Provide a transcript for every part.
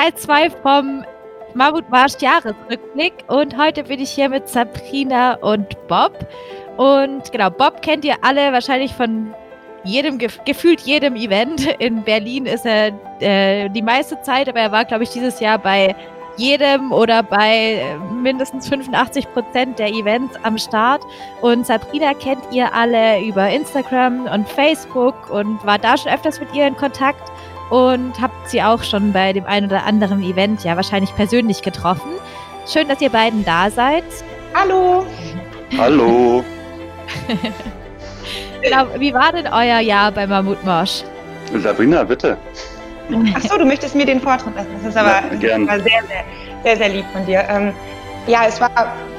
Teil 2 vom Mammutmarsch Jahresrückblick und heute bin ich hier mit Sabrina und Bob. Und genau, Bob kennt ihr alle wahrscheinlich von jedem, gefühlt jedem Event. In Berlin ist er äh, die meiste Zeit, aber er war, glaube ich, dieses Jahr bei jedem oder bei mindestens 85 Prozent der Events am Start. Und Sabrina kennt ihr alle über Instagram und Facebook und war da schon öfters mit ihr in Kontakt und habt sie auch schon bei dem einen oder anderen Event ja wahrscheinlich persönlich getroffen. Schön, dass ihr beiden da seid. Hallo. Hallo. genau, wie war denn euer Jahr bei Mammutmarsch? Sabrina, bitte. Ach so, du möchtest mir den Vortritt lassen. Das ist aber ja, das ist sehr, sehr, sehr, sehr lieb von dir. Ähm, ja, es war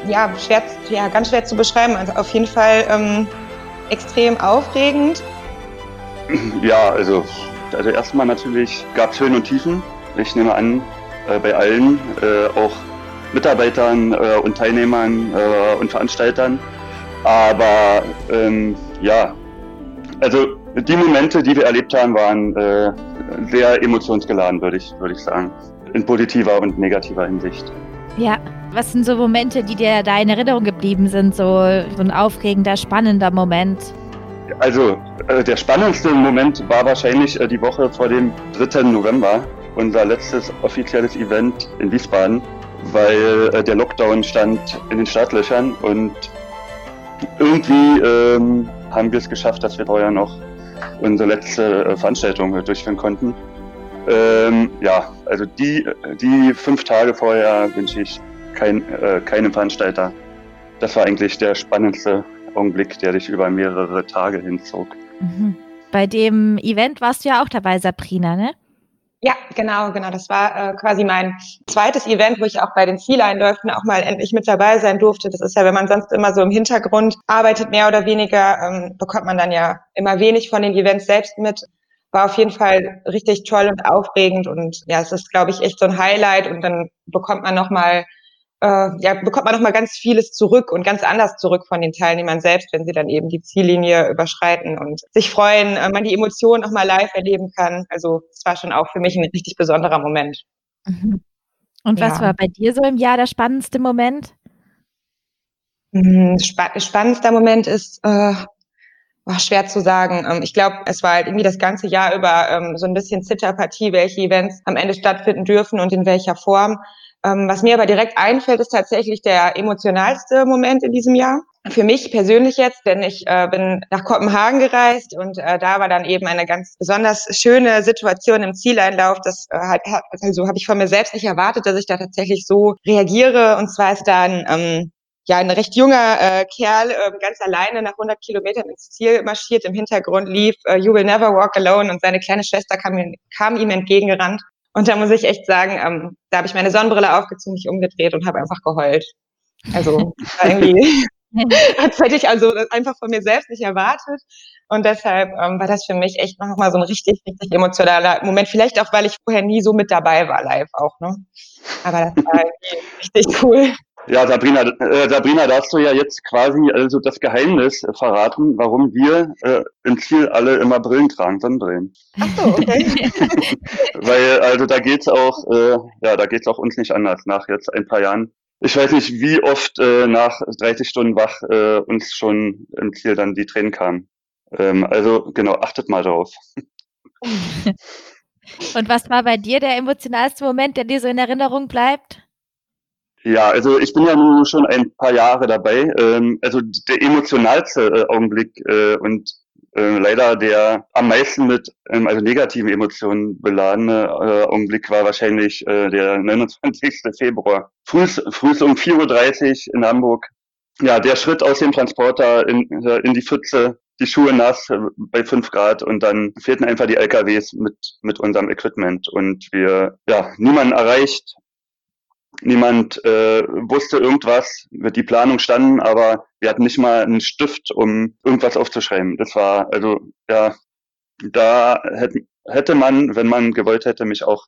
ja, schwer, ja, ganz schwer zu beschreiben. Also auf jeden Fall ähm, extrem aufregend. Ja, also, also erstmal natürlich gab es Höhen und Tiefen. Ich nehme an, äh, bei allen, äh, auch Mitarbeitern äh, und Teilnehmern äh, und Veranstaltern. Aber ähm, ja, also die Momente, die wir erlebt haben, waren äh, sehr emotionsgeladen, würde ich, würde ich sagen. In positiver und negativer Hinsicht. Ja, was sind so Momente, die dir da in Erinnerung geblieben sind? So, so ein aufregender, spannender Moment? Also, äh, der spannendste Moment war wahrscheinlich äh, die Woche vor dem 3. November, unser letztes offizielles Event in Wiesbaden, weil äh, der Lockdown stand in den Startlöchern und irgendwie ähm, haben wir es geschafft, dass wir vorher noch unsere letzte äh, Veranstaltung durchführen konnten. Ähm, ja, also die, die fünf Tage vorher wünsche ich kein, äh, keinem Veranstalter. Das war eigentlich der spannendste Augenblick, der sich über mehrere Tage hinzog. Mhm. Bei dem Event warst du ja auch dabei, Sabrina, ne? Ja, genau, genau. Das war äh, quasi mein zweites Event, wo ich auch bei den Zieleinläufen auch mal endlich mit dabei sein durfte. Das ist ja, wenn man sonst immer so im Hintergrund arbeitet, mehr oder weniger, ähm, bekommt man dann ja immer wenig von den Events selbst mit. War auf jeden Fall richtig toll und aufregend und ja, es ist, glaube ich, echt so ein Highlight und dann bekommt man nochmal äh, ja, bekommt man nochmal ganz vieles zurück und ganz anders zurück von den Teilnehmern selbst, wenn sie dann eben die Ziellinie überschreiten und sich freuen, äh, man die Emotionen nochmal live erleben kann. Also es war schon auch für mich ein richtig besonderer Moment. Mhm. Und ja. was war bei dir so im Jahr der spannendste Moment? Mhm, spa spannendster Moment ist, äh, war schwer zu sagen. Ähm, ich glaube, es war halt irgendwie das ganze Jahr über ähm, so ein bisschen Zitterpartie, welche Events am Ende stattfinden dürfen und in welcher Form. Ähm, was mir aber direkt einfällt, ist tatsächlich der emotionalste Moment in diesem Jahr. Für mich persönlich jetzt, denn ich äh, bin nach Kopenhagen gereist und äh, da war dann eben eine ganz besonders schöne Situation im Zieleinlauf. Das äh, hat, also habe ich von mir selbst nicht erwartet, dass ich da tatsächlich so reagiere. Und zwar ist dann ähm, ja ein recht junger äh, Kerl äh, ganz alleine nach 100 Kilometern ins Ziel marschiert. Im Hintergrund lief äh, You Will Never Walk Alone und seine kleine Schwester kam, kam ihm entgegengerannt. Und da muss ich echt sagen, ähm, da habe ich meine Sonnenbrille aufgezogen, mich umgedreht und habe einfach geheult. Also irgendwie das hätte ich also einfach von mir selbst nicht erwartet. Und deshalb ähm, war das für mich echt nochmal so ein richtig, richtig emotionaler Moment. Vielleicht auch, weil ich vorher nie so mit dabei war live auch. Ne? Aber das war richtig cool. Ja, Sabrina, äh, Sabrina, da hast du ja jetzt quasi also das Geheimnis verraten, warum wir äh, im Ziel alle immer Brillen tragen, Sonnenbrillen. Ach so, okay. Weil also da geht's auch, äh, ja, da geht's auch uns nicht anders nach jetzt ein paar Jahren. Ich weiß nicht, wie oft äh, nach 30 Stunden wach äh, uns schon im Ziel dann die Tränen kamen. Ähm, also genau, achtet mal drauf. Und was war bei dir der emotionalste Moment, der dir so in Erinnerung bleibt? Ja, also ich bin ja nun schon ein paar Jahre dabei. Ähm, also der emotionalste äh, Augenblick äh, und äh, leider der am meisten mit ähm, also negativen Emotionen beladene äh, Augenblick war wahrscheinlich äh, der 29. Februar. Früh, früh um 4.30 Uhr in Hamburg. Ja, der Schritt aus dem Transporter in, äh, in die Pfütze, die Schuhe nass äh, bei fünf Grad und dann fehlten einfach die LKWs mit, mit unserem Equipment und wir, ja, niemanden erreicht, Niemand äh, wusste irgendwas, wird die Planung standen, aber wir hatten nicht mal einen Stift, um irgendwas aufzuschreiben. Das war, also, ja, da hätte, hätte man, wenn man gewollt hätte, mich auch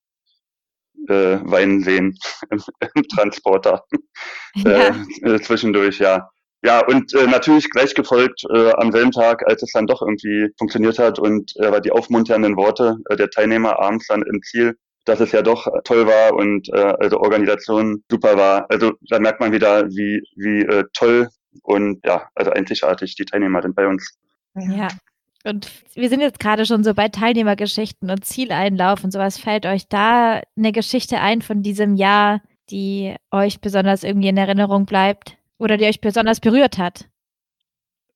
äh, weinen sehen im, im Transporter ja. äh, zwischendurch, ja. Ja, und äh, natürlich gleich gefolgt äh, am selben Tag, als es dann doch irgendwie funktioniert hat und äh, die aufmunternden Worte äh, der Teilnehmer abends dann im Ziel dass es ja doch toll war und äh, also Organisation super war. Also da merkt man wieder, wie, wie äh, toll und ja, also einzigartig die Teilnehmer sind bei uns. Ja. Und wir sind jetzt gerade schon so bei Teilnehmergeschichten und Zieleinlauf und sowas. Fällt euch da eine Geschichte ein von diesem Jahr, die euch besonders irgendwie in Erinnerung bleibt oder die euch besonders berührt hat?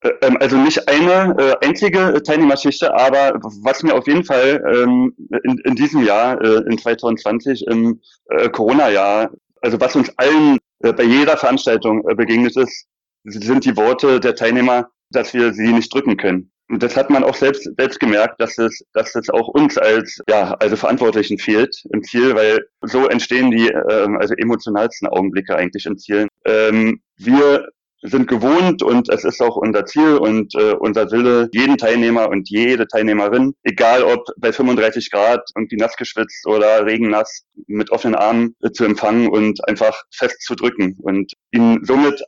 Äh, ähm, also nicht eine äh, einzige Teilnehmergeschichte, aber was mir auf jeden Fall ähm, in, in diesem Jahr, äh, in 2020, im äh, Corona-Jahr, also was uns allen äh, bei jeder Veranstaltung äh, begegnet ist, sind die Worte der Teilnehmer, dass wir sie nicht drücken können. Und das hat man auch selbst, selbst gemerkt, dass es, dass es auch uns als, ja, also Verantwortlichen fehlt im Ziel, weil so entstehen die, ähm, also emotionalsten Augenblicke eigentlich im Ziel. Ähm, wir sind gewohnt und es ist auch unser Ziel und äh, unser Wille, jeden Teilnehmer und jede Teilnehmerin, egal ob bei 35 Grad irgendwie nass geschwitzt oder regennass, mit offenen Armen äh, zu empfangen und einfach fest zu drücken und ihnen somit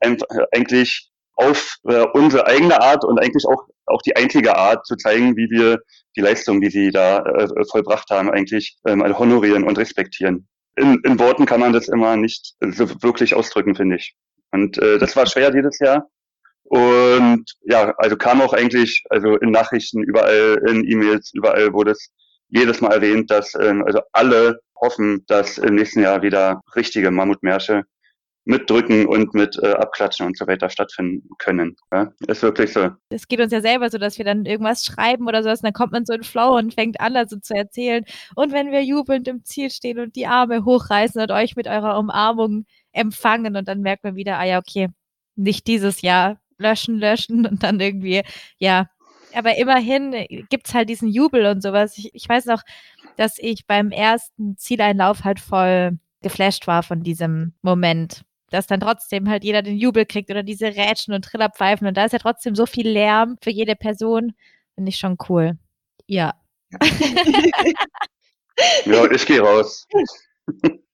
eigentlich auf äh, unsere eigene Art und eigentlich auch, auch die einzige Art zu zeigen, wie wir die Leistung, die sie da äh, vollbracht haben, eigentlich ähm, honorieren und respektieren. In, in Worten kann man das immer nicht so wirklich ausdrücken, finde ich. Und äh, das war schwer dieses Jahr. Und ja, also kam auch eigentlich, also in Nachrichten, überall, in E-Mails, überall wurde es jedes Mal erwähnt, dass ähm, also alle hoffen, dass im nächsten Jahr wieder richtige Mammutmärsche mit Drücken und mit äh, Abklatschen und so weiter stattfinden können. Ja, ist wirklich so. Es geht uns ja selber so, dass wir dann irgendwas schreiben oder sowas, und dann kommt man so in Flow und fängt an, also zu erzählen. Und wenn wir jubelnd im Ziel stehen und die Arme hochreißen und euch mit eurer Umarmung empfangen und dann merkt man wieder, ah ja, okay, nicht dieses Jahr, löschen, löschen und dann irgendwie, ja. Aber immerhin gibt's halt diesen Jubel und sowas. Ich, ich weiß noch, dass ich beim ersten Zieleinlauf halt voll geflasht war von diesem Moment dass dann trotzdem halt jeder den Jubel kriegt oder diese Rätschen und Trillerpfeifen und da ist ja trotzdem so viel Lärm für jede Person. Finde ich schon cool. Ja. ja, ich gehe raus.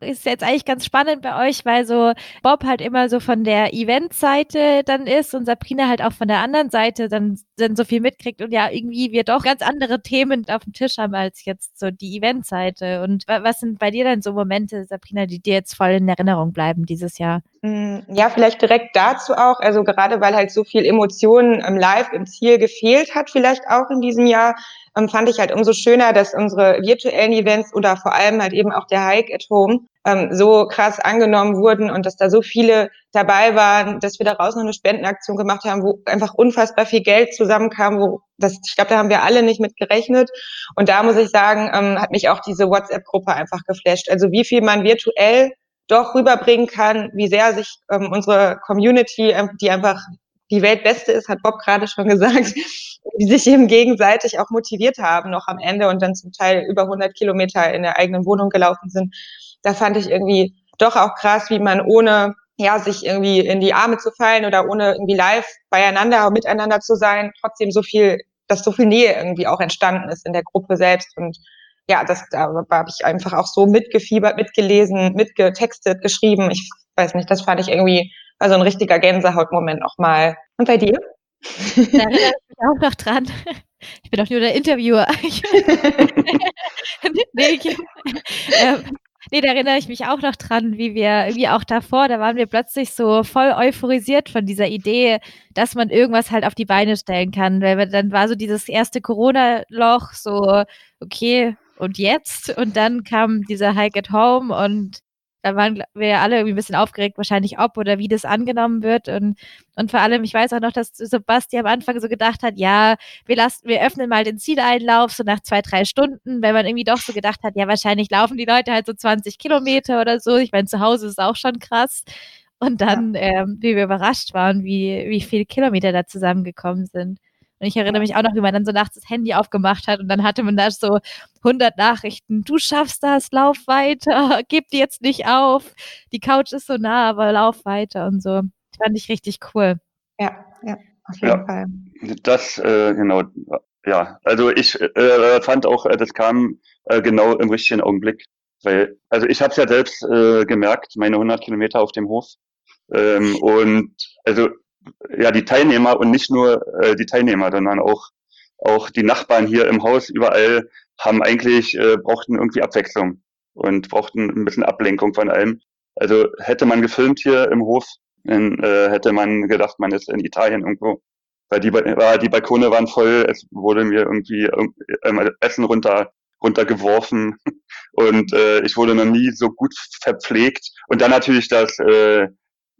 ist jetzt eigentlich ganz spannend bei euch, weil so Bob halt immer so von der Event-Seite dann ist und Sabrina halt auch von der anderen Seite dann, dann so viel mitkriegt und ja, irgendwie wir doch ganz andere Themen auf dem Tisch haben als jetzt so die Event-Seite. Und was sind bei dir dann so Momente, Sabrina, die dir jetzt voll in Erinnerung bleiben dieses Jahr? Hm, ja, vielleicht direkt dazu auch, also gerade weil halt so viel Emotionen im Live, im Ziel gefehlt hat, vielleicht auch in diesem Jahr, ähm, fand ich halt umso schöner, dass unsere virtuellen Events oder vor allem halt eben auch der Hike at Home ähm, so krass angenommen wurden und dass da so viele dabei waren, dass wir daraus noch eine Spendenaktion gemacht haben, wo einfach unfassbar viel Geld zusammenkam, wo das, ich glaube, da haben wir alle nicht mit gerechnet. Und da muss ich sagen, ähm, hat mich auch diese WhatsApp-Gruppe einfach geflasht. Also wie viel man virtuell doch rüberbringen kann, wie sehr sich ähm, unsere Community, ähm, die einfach die Weltbeste ist, hat Bob gerade schon gesagt, die sich eben gegenseitig auch motiviert haben noch am Ende und dann zum Teil über 100 Kilometer in der eigenen Wohnung gelaufen sind. Da fand ich irgendwie doch auch krass, wie man ohne ja, sich irgendwie in die Arme zu fallen oder ohne irgendwie live beieinander, miteinander zu sein, trotzdem so viel, dass so viel Nähe irgendwie auch entstanden ist in der Gruppe selbst und ja, das da habe ich einfach auch so mitgefiebert, mitgelesen, mitgetextet, geschrieben. Ich weiß nicht, das fand ich irgendwie also ein richtiger Gänsehautmoment nochmal. Und bei dir? Da erinnere ich mich auch noch dran. Ich bin doch nur der Interviewer. nee, ich, äh, nee, da erinnere ich mich auch noch dran, wie wir, wie auch davor, da waren wir plötzlich so voll euphorisiert von dieser Idee, dass man irgendwas halt auf die Beine stellen kann. Weil dann war so dieses erste Corona-Loch, so, okay, und jetzt? Und dann kam dieser Hike at Home und da waren wir alle irgendwie ein bisschen aufgeregt, wahrscheinlich ob oder wie das angenommen wird. Und, und vor allem, ich weiß auch noch, dass Sebastian am Anfang so gedacht hat, ja, wir lassen, wir öffnen mal den Zieleinlauf so nach zwei, drei Stunden, weil man irgendwie doch so gedacht hat, ja, wahrscheinlich laufen die Leute halt so 20 Kilometer oder so. Ich meine, zu Hause ist es auch schon krass. Und dann, ja. ähm, wie wir überrascht waren, wie, wie viele Kilometer da zusammengekommen sind. Und ich erinnere mich auch noch, wie man dann so nachts das Handy aufgemacht hat und dann hatte man da so 100 Nachrichten. Du schaffst das, lauf weiter, gib dir jetzt nicht auf. Die Couch ist so nah, aber lauf weiter und so. Das fand ich richtig cool. Ja, ja, auf jeden ja, Fall. Das, äh, genau, ja. Also ich äh, fand auch, äh, das kam äh, genau im richtigen Augenblick. Weil, also ich habe es ja selbst äh, gemerkt, meine 100 Kilometer auf dem Hof. Ähm, und also ja, die Teilnehmer und nicht nur äh, die Teilnehmer, sondern auch, auch die Nachbarn hier im Haus, überall haben eigentlich, äh, brauchten irgendwie Abwechslung und brauchten ein bisschen Ablenkung von allem. Also hätte man gefilmt hier im Hof, dann äh, hätte man gedacht, man ist in Italien irgendwo. Weil die, war, die Balkone waren voll, es wurde mir irgendwie äh, Essen runter runtergeworfen und äh, ich wurde noch nie so gut verpflegt. Und dann natürlich das äh,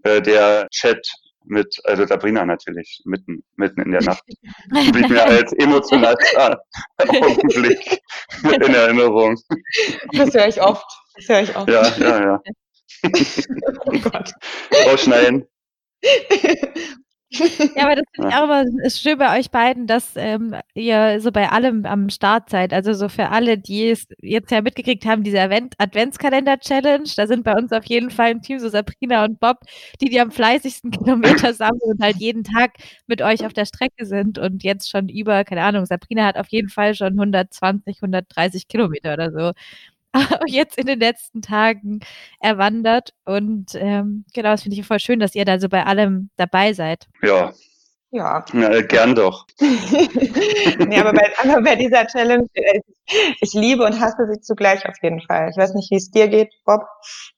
äh, der Chat mit, also Sabrina natürlich, mitten, mitten in der Nacht. Blieb mir als emotionalster Augenblick in Erinnerung. Das höre ich oft. Das höre ich oft. Ja, ja, ja. oh Gott. Rausschneiden. Ja, aber das finde ich auch immer ist schön bei euch beiden, dass ähm, ihr so bei allem am Start seid. Also so für alle, die es jetzt ja mitgekriegt haben, diese Advent Adventskalender-Challenge, da sind bei uns auf jeden Fall im Team so Sabrina und Bob, die die am fleißigsten Kilometer sammeln und halt jeden Tag mit euch auf der Strecke sind und jetzt schon über, keine Ahnung, Sabrina hat auf jeden Fall schon 120, 130 Kilometer oder so jetzt in den letzten Tagen erwandert. Und ähm, genau, das finde ich voll schön, dass ihr da so bei allem dabei seid. Ja. Ja. ja gern doch. nee, aber bei, aber bei dieser Challenge, äh, ich liebe und hasse sie zugleich auf jeden Fall. Ich weiß nicht, wie es dir geht, Bob.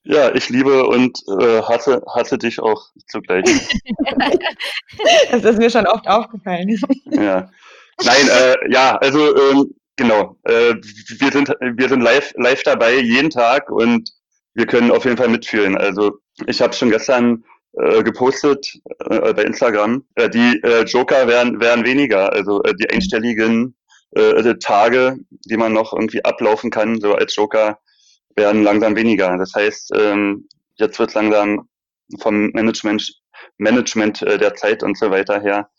Ja, ich liebe und äh, hasse, hasse dich auch zugleich. das ist mir schon oft aufgefallen. ja. Nein, äh, ja, also ähm, Genau. Äh, wir sind wir sind live live dabei jeden Tag und wir können auf jeden Fall mitfühlen. Also ich habe schon gestern äh, gepostet äh, bei Instagram. Äh, die äh, Joker werden werden weniger. Also äh, die einstelligen äh, Tage, die man noch irgendwie ablaufen kann, so als Joker, werden langsam weniger. Das heißt, ähm, jetzt wird langsam vom Management Management äh, der Zeit und so weiter her.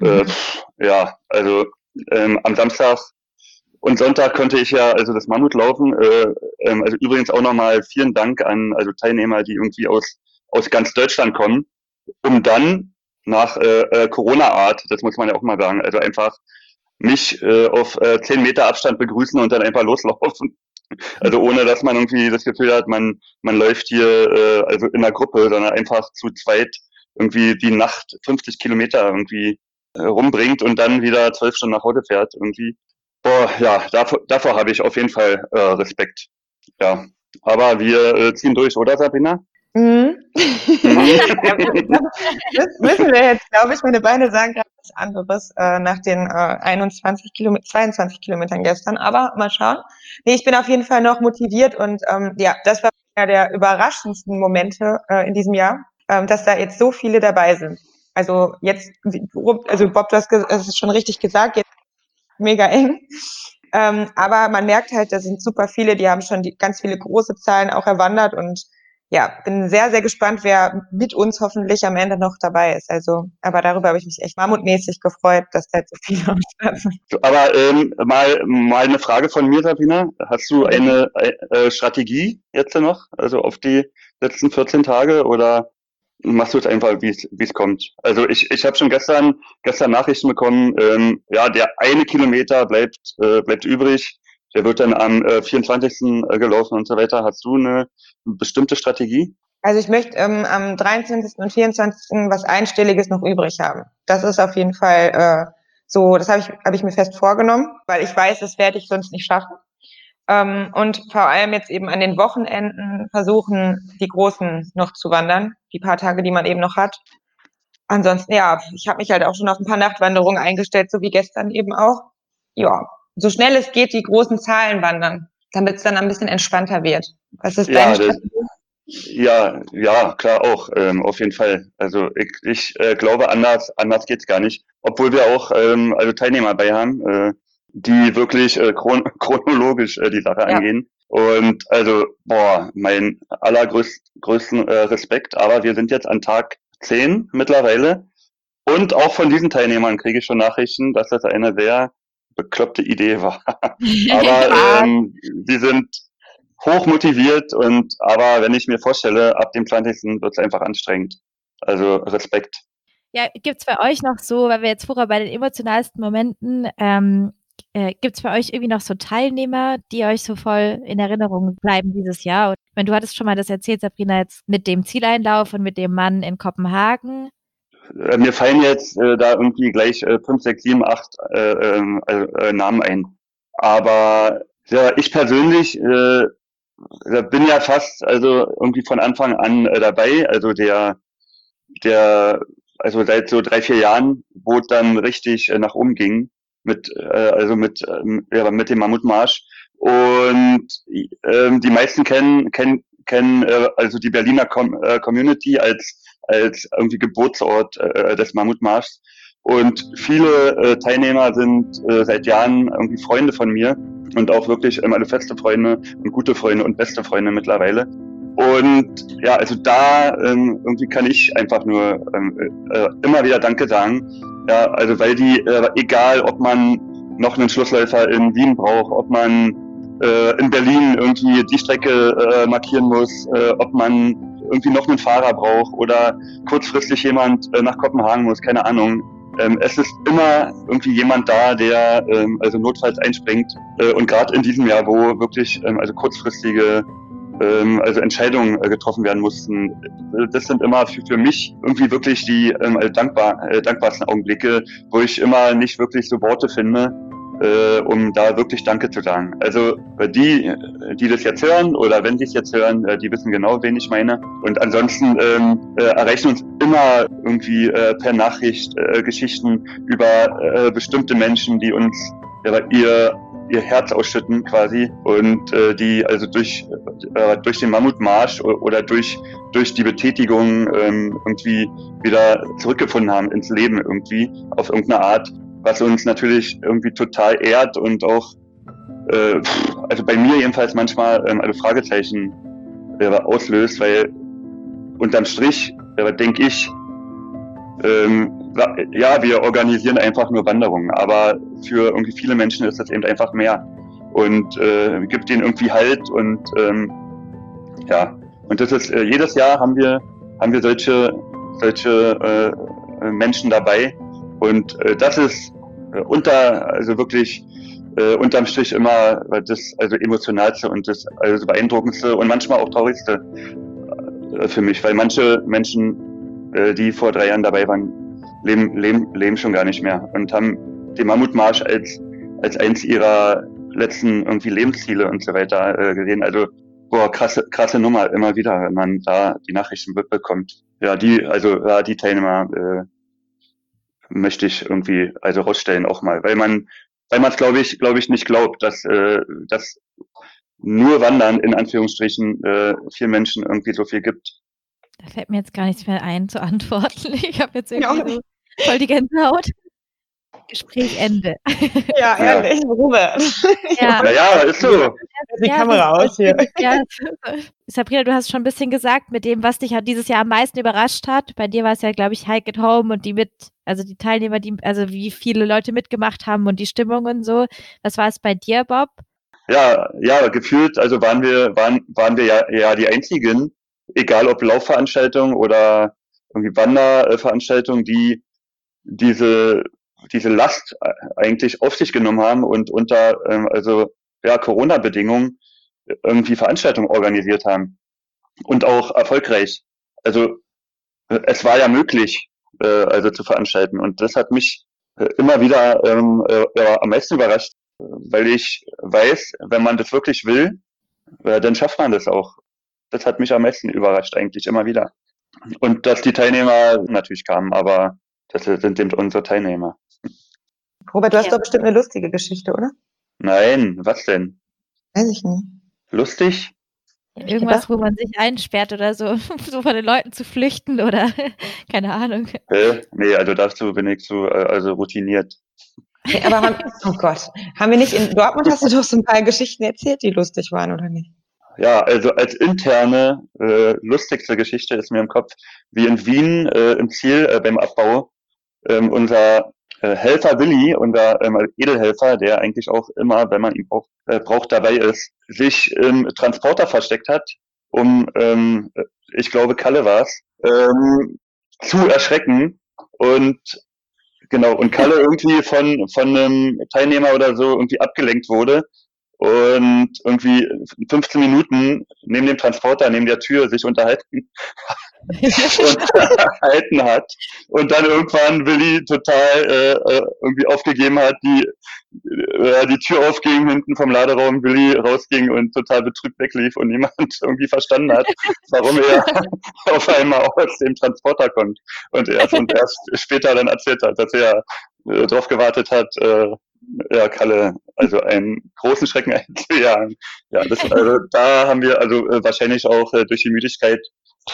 Äh, mhm. ja, also ähm, am Samstag und Sonntag konnte ich ja also das Mammut laufen. Äh, ähm, also übrigens auch nochmal vielen Dank an also Teilnehmer, die irgendwie aus, aus ganz Deutschland kommen, um dann nach äh, äh, Corona-Art, das muss man ja auch mal sagen, also einfach mich äh, auf äh, zehn Meter Abstand begrüßen und dann einfach loslaufen. Also ohne dass man irgendwie das Gefühl hat, man, man läuft hier äh, also in einer Gruppe, sondern einfach zu zweit irgendwie die Nacht 50 Kilometer irgendwie äh, rumbringt und dann wieder zwölf Stunden nach Hause fährt irgendwie. Oh, ja, davor, davor habe ich auf jeden Fall äh, Respekt. Ja, aber wir äh, ziehen durch, oder Sabina? Mhm. mhm. Wissen wir jetzt, glaube ich, meine Beine sagen gerade was anderes äh, nach den äh, 21 Kilometer, 22 Kilometern gestern. Aber mal schauen. Nee, ich bin auf jeden Fall noch motiviert und ähm, ja, das war einer der überraschendsten Momente äh, in diesem Jahr, ähm, dass da jetzt so viele dabei sind. Also jetzt, also Bob, du hast es schon richtig gesagt, jetzt mega eng. Ähm, aber man merkt halt, da sind super viele, die haben schon die, ganz viele große Zahlen auch erwandert und ja, bin sehr, sehr gespannt, wer mit uns hoffentlich am Ende noch dabei ist. Also, aber darüber habe ich mich echt mammutmäßig gefreut, dass da so viele sind. Aber ähm, mal, mal eine Frage von mir, Sabina. Hast du eine äh, Strategie jetzt noch, also auf die letzten 14 Tage oder machst du es einfach, wie es kommt. Also ich, ich habe schon gestern, gestern Nachrichten bekommen, ähm, ja, der eine Kilometer bleibt, äh, bleibt übrig, der wird dann am äh, 24. Äh, gelaufen und so weiter. Hast du eine bestimmte Strategie? Also ich möchte ähm, am 23. und 24. was Einstelliges noch übrig haben. Das ist auf jeden Fall äh, so, das habe ich, hab ich mir fest vorgenommen, weil ich weiß, das werde ich sonst nicht schaffen. Ähm, und vor allem jetzt eben an den Wochenenden versuchen, die Großen noch zu wandern, die paar Tage, die man eben noch hat. Ansonsten, ja, ich habe mich halt auch schon auf ein paar Nachtwanderungen eingestellt, so wie gestern eben auch. Ja, so schnell es geht, die großen Zahlen wandern, damit es dann ein bisschen entspannter wird. Was ist ja, deine Ja, ja, klar auch, ähm, auf jeden Fall. Also ich, ich äh, glaube, anders, anders geht's gar nicht. Obwohl wir auch ähm, also Teilnehmer bei haben. Äh, die wirklich äh, chron chronologisch äh, die Sache ja. angehen. Und also, boah, mein allergrößten äh, Respekt. Aber wir sind jetzt an Tag 10 mittlerweile. Und auch von diesen Teilnehmern kriege ich schon Nachrichten, dass das eine sehr bekloppte Idee war. aber ähm, die sind hoch motiviert und aber wenn ich mir vorstelle, ab dem 20. wird es einfach anstrengend. Also Respekt. Ja, gibt es bei euch noch so, weil wir jetzt vorher bei den emotionalsten Momenten ähm, äh, Gibt es bei euch irgendwie noch so Teilnehmer, die euch so voll in Erinnerung bleiben dieses Jahr? Und, wenn du hattest schon mal das erzählt, Sabrina, jetzt mit dem Zieleinlauf und mit dem Mann in Kopenhagen. Äh, mir fallen jetzt äh, da irgendwie gleich äh, fünf, sechs, sieben, acht äh, ähm, äh, Namen ein. aber ja, ich persönlich äh, bin ja fast also irgendwie von Anfang an äh, dabei. Also der, der, also seit so drei, vier Jahren, wo es dann richtig nach oben ging mit, äh, also mit, ähm, ja, mit dem Mammutmarsch. Und ähm, die meisten kennen, kennen, kennen äh, also die Berliner Com äh, Community als, als irgendwie Geburtsort äh, des Mammutmarschs. Und viele äh, Teilnehmer sind äh, seit Jahren irgendwie Freunde von mir und auch wirklich ähm, alle feste Freunde und gute Freunde und beste Freunde mittlerweile. Und ja, also da ähm, irgendwie kann ich einfach nur ähm, äh, immer wieder Danke sagen. Ja, also weil die, äh, egal ob man noch einen Schlussläufer in Wien braucht, ob man äh, in Berlin irgendwie die Strecke äh, markieren muss, äh, ob man irgendwie noch einen Fahrer braucht oder kurzfristig jemand äh, nach Kopenhagen muss, keine Ahnung ähm, es ist immer irgendwie jemand da, der ähm, also notfalls einspringt. Äh, und gerade in diesem Jahr, wo wirklich ähm, also kurzfristige also Entscheidungen äh, getroffen werden mussten, äh, das sind immer für, für mich irgendwie wirklich die ähm, also dankbar, äh, dankbarsten Augenblicke, wo ich immer nicht wirklich so Worte finde, äh, um da wirklich Danke zu sagen. Also die, die das jetzt hören oder wenn sie es jetzt hören, äh, die wissen genau, wen ich meine. Und ansonsten ähm, äh, erreichen uns immer irgendwie äh, per Nachricht äh, Geschichten über äh, bestimmte Menschen, die uns ihr ihr Herz ausschütten quasi und äh, die also durch äh, durch den Mammutmarsch oder durch durch die Betätigung ähm, irgendwie wieder zurückgefunden haben ins Leben irgendwie auf irgendeine Art was uns natürlich irgendwie total ehrt und auch, äh, also bei mir jedenfalls manchmal ähm, eine Fragezeichen äh, auslöst, weil unterm Strich äh, denke ich, ähm, ja, wir organisieren einfach nur Wanderungen, aber für irgendwie viele Menschen ist das eben einfach mehr. Und äh, gibt denen irgendwie Halt und ähm, ja, und das ist äh, jedes Jahr haben wir haben wir solche solche äh, Menschen dabei. Und äh, das ist äh, unter, also wirklich äh, unterm Strich immer das also emotionalste und das also beeindruckendste und manchmal auch traurigste äh, für mich, weil manche Menschen, äh, die vor drei Jahren dabei waren, leben, leben, leben schon gar nicht mehr und haben den Mammutmarsch als als eins ihrer letzten irgendwie Lebensziele und so weiter äh, gesehen. Also boah, krasse, krasse Nummer immer wieder, wenn man da die Nachrichten bekommt. Ja, die, also ja, die Teilnehmer äh, möchte ich irgendwie also rausstellen auch mal, weil man weil man es glaube ich glaube ich nicht glaubt, dass äh, dass nur Wandern in Anführungsstrichen äh, vielen Menschen irgendwie so viel gibt. Da fällt mir jetzt gar nichts mehr ein zu antworten. Ich habe jetzt irgendwie so voll die Gänsehaut. Gespräch Ende. Ja, ehrlich, ja. Ruhe. Ja. ja, ja, ist so. Die ja, Kamera aus hier. Ja. Sabrina, du hast schon ein bisschen gesagt, mit dem, was dich halt dieses Jahr am meisten überrascht hat. Bei dir war es ja, glaube ich, Hike at Home und die mit, also die Teilnehmer, die, also wie viele Leute mitgemacht haben und die Stimmung und so. Was war es bei dir, Bob? Ja, ja, gefühlt, also waren wir, waren, waren wir ja, ja die einzigen, egal ob Laufveranstaltungen oder irgendwie Wanderveranstaltungen, die diese diese Last äh, eigentlich auf sich genommen haben und unter ähm, also ja, Corona-Bedingungen irgendwie Veranstaltungen organisiert haben und auch erfolgreich. Also äh, es war ja möglich, äh, also zu veranstalten und das hat mich äh, immer wieder ähm, äh, am meisten überrascht, weil ich weiß, wenn man das wirklich will, äh, dann schafft man das auch. Das hat mich am meisten überrascht eigentlich immer wieder. Und dass die Teilnehmer natürlich kamen, aber das sind eben unsere Teilnehmer. Robert, du hast ja. doch bestimmt eine lustige Geschichte, oder? Nein, was denn? Weiß ich nicht. Lustig? Irgendwas, wo man sich einsperrt oder so, so von den Leuten zu flüchten oder keine Ahnung. Äh, nee, also dazu bin ich so äh, also routiniert. Okay, aber haben, oh Gott, haben wir nicht in Dortmund hast du doch so ein paar Geschichten erzählt, die lustig waren, oder nicht? Ja, also als interne äh, lustigste Geschichte ist mir im Kopf, wie in Wien äh, im Ziel äh, beim Abbau ähm, unser äh, Helfer Willi, unser ähm, Edelhelfer, der eigentlich auch immer, wenn man ihn braucht, äh, braucht dabei ist, sich im Transporter versteckt hat, um, ähm, ich glaube, Kalle war's, ähm, zu erschrecken. Und genau, und Kalle irgendwie von, von einem Teilnehmer oder so irgendwie abgelenkt wurde und irgendwie 15 Minuten neben dem Transporter, neben der Tür sich unterhalten. Und erhalten hat. Und dann irgendwann Willi total äh, äh, irgendwie aufgegeben hat, die äh, die Tür aufging hinten vom Laderaum, Willi rausging und total betrübt weglief und niemand irgendwie verstanden hat, warum er auf einmal aus dem Transporter kommt. Und erst und erst später dann erzählt hat, dass er äh, darauf gewartet hat, äh, ja, Kalle, also einen großen Schrecken einzujagen. Ja, das, also, da haben wir also äh, wahrscheinlich auch äh, durch die Müdigkeit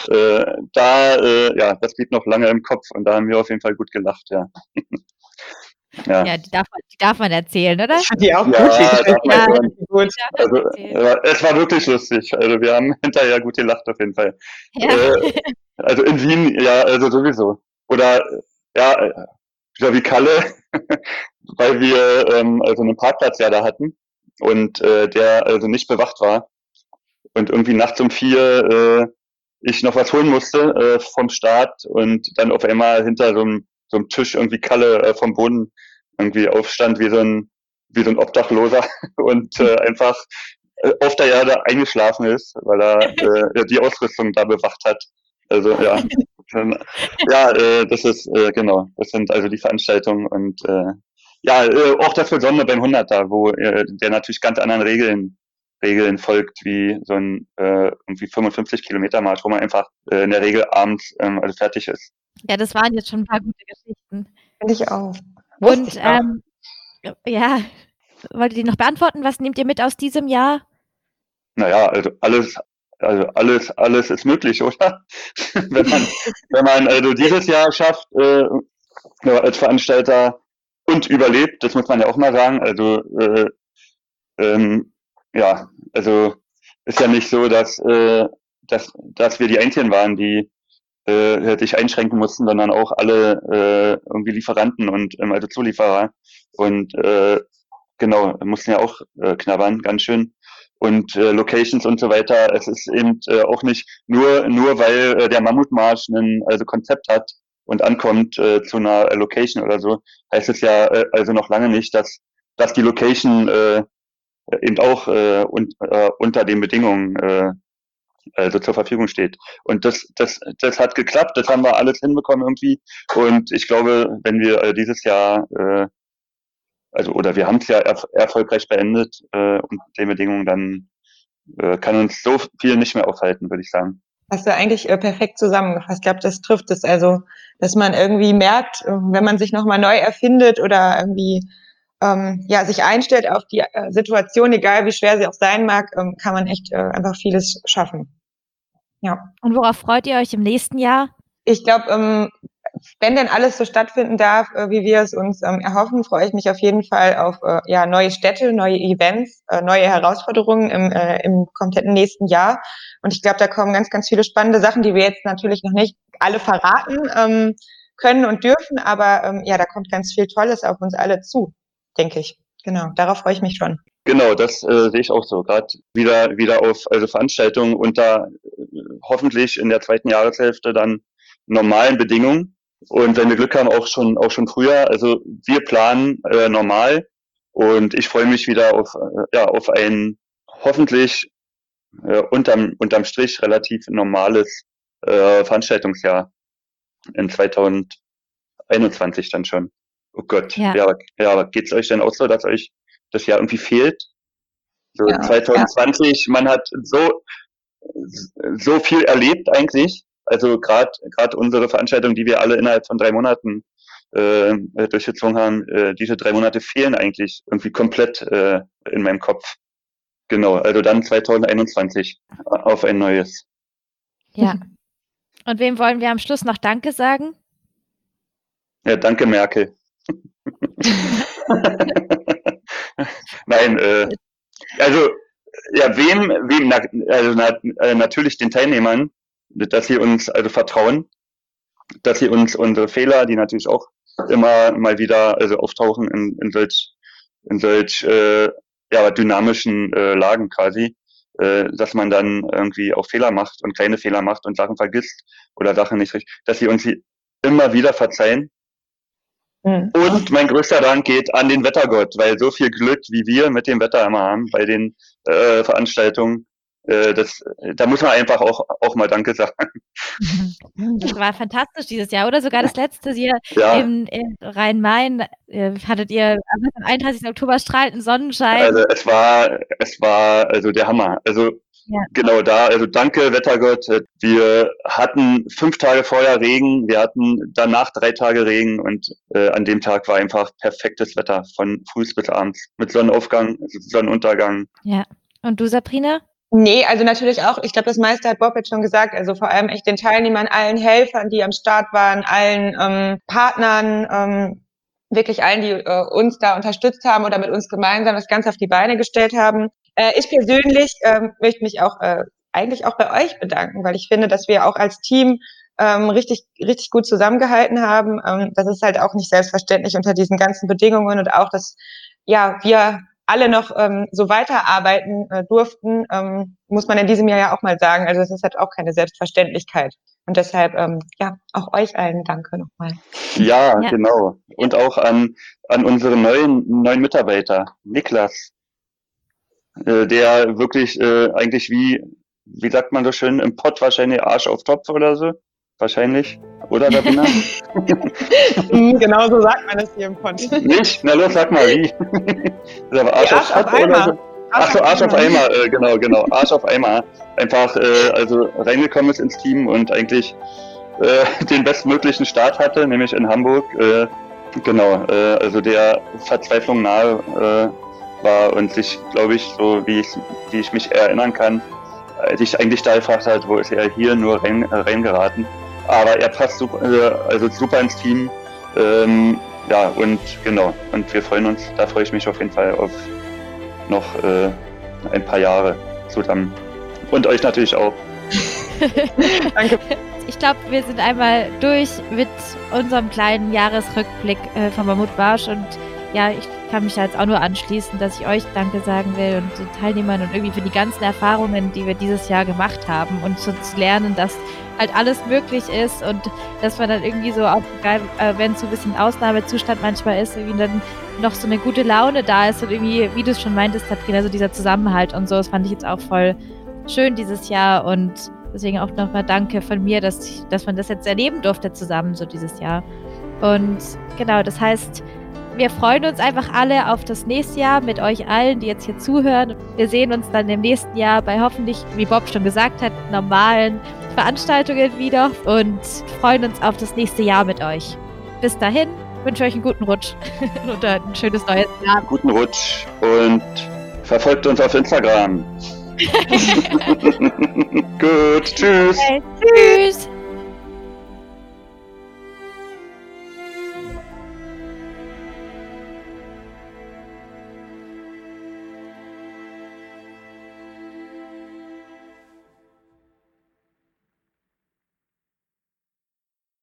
äh, da, äh, ja, das blieb noch lange im Kopf und da haben wir auf jeden Fall gut gelacht, ja. ja. ja, die, darf, die darf man erzählen, oder? Die auch ja, gut. Ja, gut. Also, äh, es war wirklich lustig. Also wir haben hinterher gut gelacht auf jeden Fall. Ja. Äh, also in Wien, ja, also sowieso. Oder ja, wieder wie Kalle, weil wir ähm, also einen Parkplatz ja da hatten und äh, der also nicht bewacht war und irgendwie nachts um vier äh, ich noch was holen musste äh, vom Start und dann auf einmal hinter so einem, so einem Tisch irgendwie Kalle äh, vom Boden irgendwie aufstand wie so ein wie so ein Obdachloser und äh, einfach äh, auf der Erde eingeschlafen ist, weil er äh, die Ausrüstung da bewacht hat. Also ja, ja, äh, das ist äh, genau, das sind also die Veranstaltungen und äh, ja, äh, auch das Besondere beim 100er, wo äh, der natürlich ganz anderen Regeln Regeln folgt wie so ein äh, irgendwie 55 Kilometer Marsch, wo man einfach äh, in der Regel abends ähm, also fertig ist. Ja, das waren jetzt schon ein paar gute Geschichten. Finde ich auch. Wusste Und ich auch. Ähm, ja, wollt ihr die noch beantworten? Was nehmt ihr mit aus diesem Jahr? Naja, also alles, also alles, alles ist möglich, oder? wenn man, wenn man also dieses Jahr schafft, äh, als Veranstalter und überlebt, das muss man ja auch mal sagen. Also äh, ähm, ja, also ist ja nicht so, dass, äh, dass, dass wir die Einzigen waren, die äh, sich einschränken mussten, sondern auch alle äh, irgendwie Lieferanten und ähm, also Zulieferer und äh, genau mussten ja auch äh, knabbern, ganz schön und äh, Locations und so weiter. Es ist eben äh, auch nicht nur nur weil äh, der Mammutmarsch ein also Konzept hat und ankommt äh, zu einer äh, Location oder so, heißt es ja äh, also noch lange nicht, dass dass die Location äh, eben auch äh, und, äh, unter den Bedingungen äh, also zur Verfügung steht. Und das, das, das hat geklappt, das haben wir alles hinbekommen irgendwie. Und ich glaube, wenn wir äh, dieses Jahr, äh, also oder wir haben es ja erf erfolgreich beendet äh, unter den Bedingungen, dann äh, kann uns so viel nicht mehr aufhalten, würde ich sagen. Hast du eigentlich äh, perfekt zusammengefasst. Ich glaube, das trifft es. Also, dass man irgendwie merkt, äh, wenn man sich nochmal neu erfindet oder irgendwie ähm, ja, sich einstellt auf die äh, Situation, egal wie schwer sie auch sein mag, ähm, kann man echt äh, einfach vieles schaffen. Ja. Und worauf freut ihr euch im nächsten Jahr? Ich glaube, ähm, wenn denn alles so stattfinden darf, äh, wie wir es uns ähm, erhoffen, freue ich mich auf jeden Fall auf äh, ja, neue Städte, neue Events, äh, neue Herausforderungen im, äh, im kompletten nächsten Jahr. Und ich glaube, da kommen ganz, ganz viele spannende Sachen, die wir jetzt natürlich noch nicht alle verraten ähm, können und dürfen. Aber ähm, ja, da kommt ganz viel Tolles auf uns alle zu denke ich. Genau, darauf freue ich mich schon. Genau, das äh, sehe ich auch so. Gerade wieder wieder auf also Veranstaltungen unter äh, hoffentlich in der zweiten Jahreshälfte dann normalen Bedingungen und wenn wir Glück haben auch schon auch schon früher. Also wir planen äh, normal und ich freue mich wieder auf äh, ja auf ein hoffentlich äh, unterm unterm Strich relativ normales äh, Veranstaltungsjahr in 2021 dann schon. Oh Gott, ja, ja, ja aber geht's euch denn auch so, dass euch das Jahr irgendwie fehlt? So ja, 2020, ja. man hat so so viel erlebt eigentlich. Also gerade gerade unsere Veranstaltung, die wir alle innerhalb von drei Monaten äh, durchgezogen haben, äh, diese drei Monate fehlen eigentlich irgendwie komplett äh, in meinem Kopf. Genau, also dann 2021 auf ein neues. Ja. Und wem wollen wir am Schluss noch Danke sagen? Ja, danke Merkel. Nein, äh, also ja, wem, wem, na, also na, äh, natürlich den Teilnehmern, dass sie uns also vertrauen, dass sie uns unsere Fehler, die natürlich auch immer mal wieder also auftauchen in, in solch, in solch äh, ja, dynamischen äh, Lagen quasi, äh, dass man dann irgendwie auch Fehler macht und kleine Fehler macht und Sachen vergisst oder Sachen nicht richtig, dass sie uns immer wieder verzeihen Mhm. Und mein größter Dank geht an den Wettergott, weil so viel Glück, wie wir mit dem Wetter immer haben bei den äh, Veranstaltungen, das, da muss man einfach auch, auch mal Danke sagen. Das war fantastisch dieses Jahr, oder sogar das letzte Jahr ja. im, Rhein-Main äh, hattet ihr am 31. Oktober strahlenden Sonnenschein. Also es war, es war also der Hammer. Also ja. Genau da, also danke Wettergott. Wir hatten fünf Tage vorher Regen, wir hatten danach drei Tage Regen und äh, an dem Tag war einfach perfektes Wetter von früh bis abends mit Sonnenaufgang, Sonnenuntergang. Ja. Und du, Sabrina? Nee, also natürlich auch, ich glaube, das meiste hat Bob jetzt schon gesagt, also vor allem echt den Teilnehmern, allen Helfern, die am Start waren, allen ähm, Partnern, ähm, wirklich allen, die äh, uns da unterstützt haben oder mit uns gemeinsam das Ganze auf die Beine gestellt haben. Äh, ich persönlich ähm, möchte mich auch äh, eigentlich auch bei euch bedanken, weil ich finde, dass wir auch als Team ähm, richtig, richtig gut zusammengehalten haben. Ähm, das ist halt auch nicht selbstverständlich unter diesen ganzen Bedingungen und auch, dass ja wir alle noch ähm, so weiterarbeiten äh, durften, ähm, muss man in diesem Jahr ja auch mal sagen. Also das ist halt auch keine Selbstverständlichkeit. Und deshalb, ähm, ja, auch euch allen danke nochmal. Ja, ja, genau. Und auch an, an unsere neuen, neuen Mitarbeiter. Niklas, äh, der wirklich äh, eigentlich wie, wie sagt man so schön, im Pott wahrscheinlich Arsch auf Topf oder so. Wahrscheinlich. Oder, Sabina? Mhm, genau so sagt man das hier im Pott. Nicht? Na los, sag mal, wie? ist aber Arsch, Arsch auf, auf Eimer. So? Achso, Arsch auf Eimer, äh, genau, genau. Arsch auf Eimer. Einfach äh, also reingekommen ist ins Team und eigentlich äh, den bestmöglichen Start hatte, nämlich in Hamburg. Äh, genau, äh, also der Verzweiflung nahe äh, war und sich, glaube ich, so wie ich, wie ich mich erinnern kann, als ich eigentlich da gefragt hat, wo ist er hier nur rein, reingeraten. Aber er passt super, äh, also super ins Team. Ähm, ja, und genau. Und wir freuen uns, da freue ich mich auf jeden Fall auf noch äh, ein paar Jahre zusammen. Und euch natürlich auch. Danke. Ich glaube, wir sind einmal durch mit unserem kleinen Jahresrückblick äh, von Mammut Barsch und ja, ich kann mich da jetzt auch nur anschließen, dass ich euch Danke sagen will und den Teilnehmern und irgendwie für die ganzen Erfahrungen, die wir dieses Jahr gemacht haben und so zu lernen, dass halt alles möglich ist und dass man dann irgendwie so auch, äh, wenn es so ein bisschen Ausnahmezustand manchmal ist, irgendwie dann noch so eine gute Laune da ist und irgendwie, wie du es schon meintest, Sabrina, so dieser Zusammenhalt und so, das fand ich jetzt auch voll schön dieses Jahr und deswegen auch nochmal Danke von mir, dass, dass man das jetzt erleben durfte zusammen, so dieses Jahr. Und genau, das heißt, wir freuen uns einfach alle auf das nächste Jahr mit euch allen, die jetzt hier zuhören. Wir sehen uns dann im nächsten Jahr bei hoffentlich, wie Bob schon gesagt hat, normalen Veranstaltungen wieder und freuen uns auf das nächste Jahr mit euch. Bis dahin wünsche euch einen guten Rutsch und ein schönes neues Jahr. Guten Rutsch und verfolgt uns auf Instagram. Gut, tschüss. Okay, tschüss.